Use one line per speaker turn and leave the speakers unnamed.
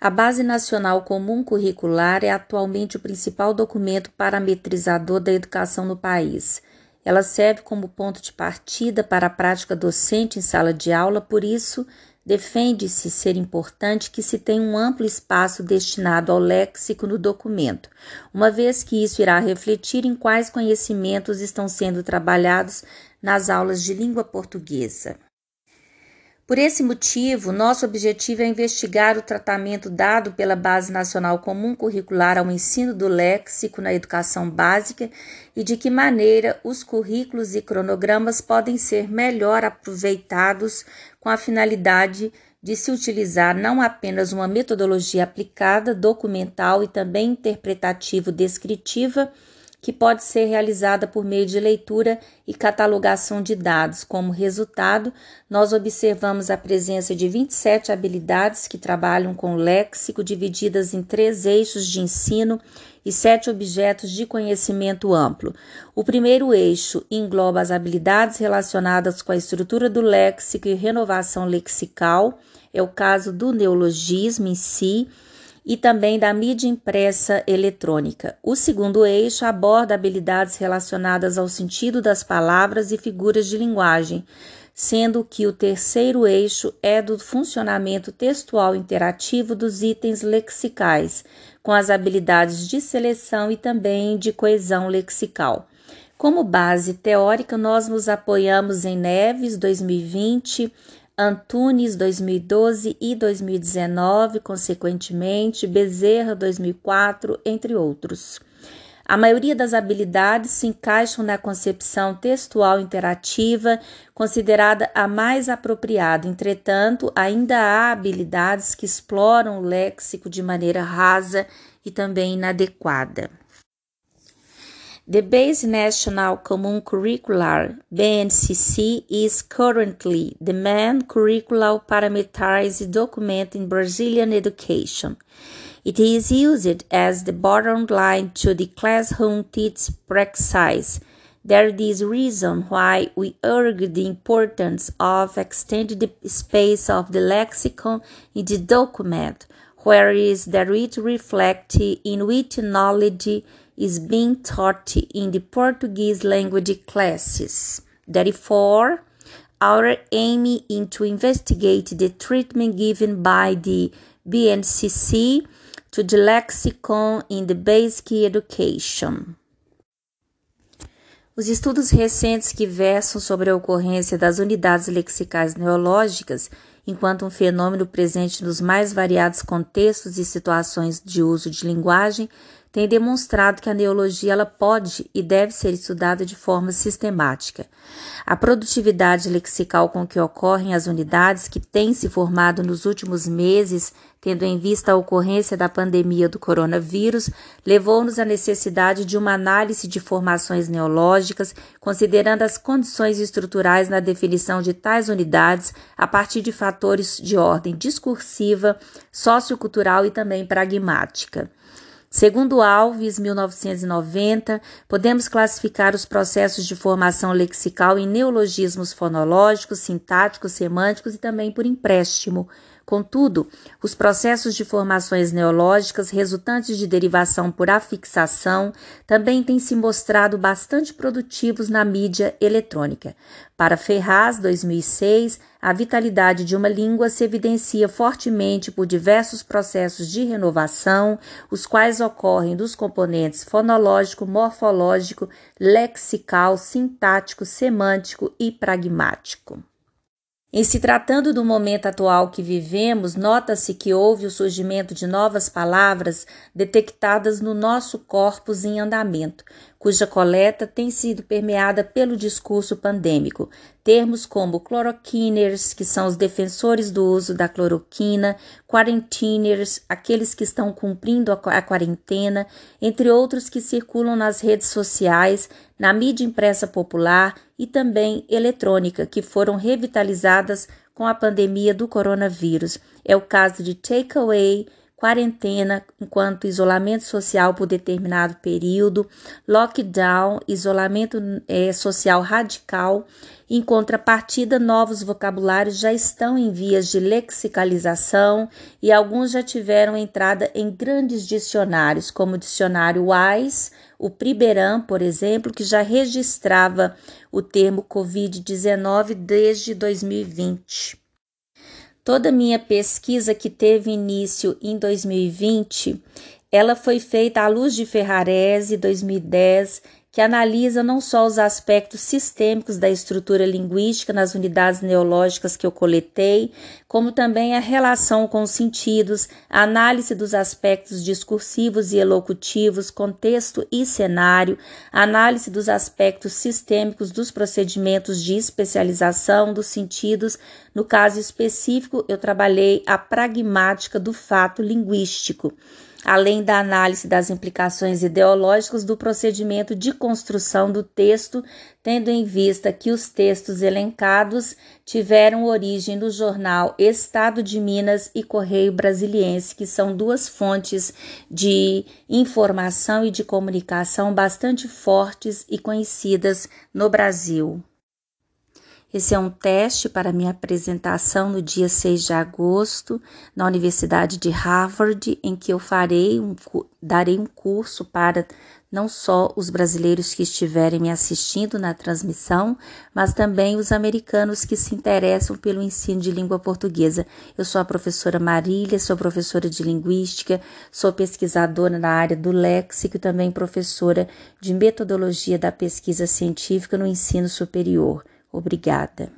A Base Nacional Comum Curricular é atualmente o principal documento parametrizador da educação no país. Ela serve como ponto de partida para a prática docente em sala de aula, por isso, defende-se ser importante que se tenha um amplo espaço destinado ao léxico no documento, uma vez que isso irá refletir em quais conhecimentos estão sendo trabalhados nas aulas de língua portuguesa. Por esse motivo, nosso objetivo é investigar o tratamento dado pela Base Nacional Comum Curricular ao ensino do léxico na educação básica e de que maneira os currículos e cronogramas podem ser melhor aproveitados com a finalidade de se utilizar não apenas uma metodologia aplicada, documental e também interpretativo-descritiva que pode ser realizada por meio de leitura e catalogação de dados. Como resultado, nós observamos a presença de 27 habilidades que trabalham com léxico, divididas em três eixos de ensino e sete objetos de conhecimento amplo. O primeiro eixo engloba as habilidades relacionadas com a estrutura do léxico e renovação lexical, é o caso do neologismo em si e também da mídia impressa eletrônica. O segundo eixo aborda habilidades relacionadas ao sentido das palavras e figuras de linguagem, sendo que o terceiro eixo é do funcionamento textual interativo dos itens lexicais, com as habilidades de seleção e também de coesão lexical. Como base teórica, nós nos apoiamos em Neves 2020 Antunes 2012 e 2019, consequentemente, Bezerra 2004, entre outros. A maioria das habilidades se encaixam na concepção textual interativa, considerada a mais apropriada. Entretanto, ainda há habilidades que exploram o léxico de maneira rasa e também inadequada. The Base National Common Curricular BNCC is currently the main curricular parameterized document in Brazilian education. It is used as the bottom line to the classroom teach practice. There is reason why we urge the importance of extending the space of the lexicon in the document, whereas that it reflects in which knowledge is being taught in the Portuguese language classes. Therefore, our aim is to investigate the treatment given by the BNCC to the lexicon in the basic education. Os estudos recentes que versam sobre a ocorrência das unidades lexicais neológicas enquanto um fenômeno presente nos mais variados contextos e situações de uso de linguagem tem demonstrado que a neologia ela pode e deve ser estudada de forma sistemática. A produtividade lexical com que ocorrem as unidades que têm se formado nos últimos meses, tendo em vista a ocorrência da pandemia do coronavírus, levou-nos à necessidade de uma análise de formações neológicas, considerando as condições estruturais na definição de tais unidades a partir de fatores de ordem discursiva, sociocultural e também pragmática. Segundo Alves, 1990, podemos classificar os processos de formação lexical em neologismos fonológicos, sintáticos, semânticos e também por empréstimo. Contudo, os processos de formações neológicas resultantes de derivação por afixação também têm se mostrado bastante produtivos na mídia eletrônica. Para Ferraz, 2006, a vitalidade de uma língua se evidencia fortemente por diversos processos de renovação, os quais ocorrem dos componentes fonológico, morfológico, lexical, sintático, semântico e pragmático. Em se tratando do momento atual que vivemos, nota-se que houve o surgimento de novas palavras detectadas no nosso corpus em andamento, cuja coleta tem sido permeada pelo discurso pandêmico. Termos como cloroquiners, que são os defensores do uso da cloroquina, quarentiners, aqueles que estão cumprindo a quarentena, entre outros que circulam nas redes sociais, na mídia impressa popular e também eletrônica, que foram revitalizadas com a pandemia do coronavírus. É o caso de takeaway, quarentena enquanto isolamento social por determinado período, lockdown, isolamento é, social radical. Em contrapartida, novos vocabulários já estão em vias de lexicalização e alguns já tiveram entrada em grandes dicionários, como o dicionário WISE, o Priberam, por exemplo, que já registrava o termo Covid-19 desde 2020. Toda minha pesquisa que teve início em 2020, ela foi feita à luz de Ferrarese 2010 que analisa não só os aspectos sistêmicos da estrutura linguística nas unidades neológicas que eu coletei, como também a relação com os sentidos, a análise dos aspectos discursivos e elocutivos, contexto e cenário, análise dos aspectos sistêmicos dos procedimentos de especialização dos sentidos. No caso específico, eu trabalhei a pragmática do fato linguístico além da análise das implicações ideológicas do procedimento de construção do texto, tendo em vista que os textos elencados tiveram origem no jornal Estado de Minas e Correio Brasiliense, que são duas fontes de informação e de comunicação bastante fortes e conhecidas no Brasil. Esse é um teste para minha apresentação no dia 6 de agosto na Universidade de Harvard, em que eu farei um, darei um curso para não só os brasileiros que estiverem me assistindo na transmissão, mas também os americanos que se interessam pelo ensino de língua portuguesa. Eu sou a professora Marília, sou professora de linguística, sou pesquisadora na área do léxico e também professora de metodologia da pesquisa científica no ensino superior. Obrigada.